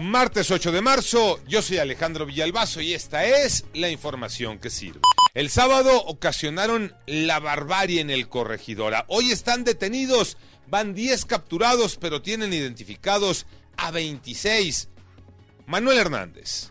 Martes 8 de marzo, yo soy Alejandro Villalbazo y esta es la información que sirve. El sábado ocasionaron la barbarie en el corregidora. Hoy están detenidos, van 10 capturados, pero tienen identificados a 26. Manuel Hernández.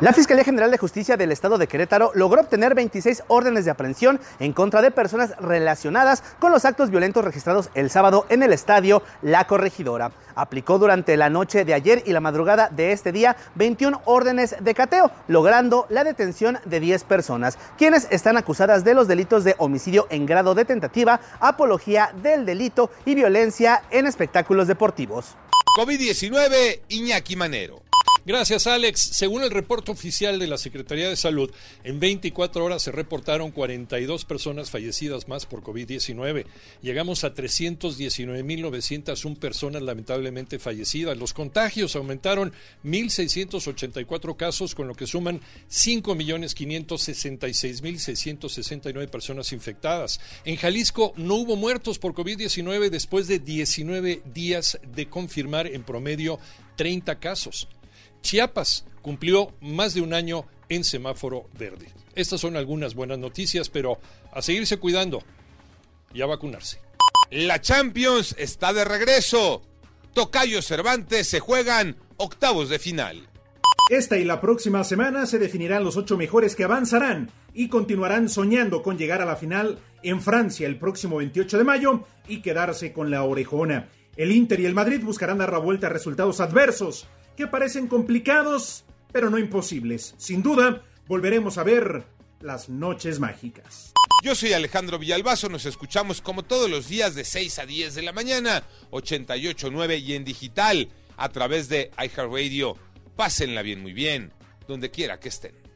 La Fiscalía General de Justicia del Estado de Querétaro logró obtener 26 órdenes de aprehensión en contra de personas relacionadas con los actos violentos registrados el sábado en el estadio La Corregidora. Aplicó durante la noche de ayer y la madrugada de este día 21 órdenes de cateo, logrando la detención de 10 personas, quienes están acusadas de los delitos de homicidio en grado de tentativa, apología del delito y violencia en espectáculos deportivos. COVID-19, Iñaki Manero. Gracias, Alex. Según el reporte oficial de la Secretaría de Salud, en 24 horas se reportaron 42 personas fallecidas más por COVID-19. Llegamos a 319.901 personas lamentablemente fallecidas. Los contagios aumentaron 1.684 casos, con lo que suman 5.566.669 personas infectadas. En Jalisco no hubo muertos por COVID-19 después de 19 días de confirmar en promedio 30 casos. Chiapas cumplió más de un año en semáforo verde. Estas son algunas buenas noticias, pero a seguirse cuidando y a vacunarse. La Champions está de regreso. Tocayo Cervantes se juegan octavos de final. Esta y la próxima semana se definirán los ocho mejores que avanzarán y continuarán soñando con llegar a la final en Francia el próximo 28 de mayo y quedarse con la orejona. El Inter y el Madrid buscarán dar la vuelta a resultados adversos que parecen complicados, pero no imposibles. Sin duda, volveremos a ver las noches mágicas. Yo soy Alejandro Villalbazo, nos escuchamos como todos los días de 6 a 10 de la mañana, 88.9 y en digital a través de iHeartRadio. Pásenla bien, muy bien, donde quiera que estén.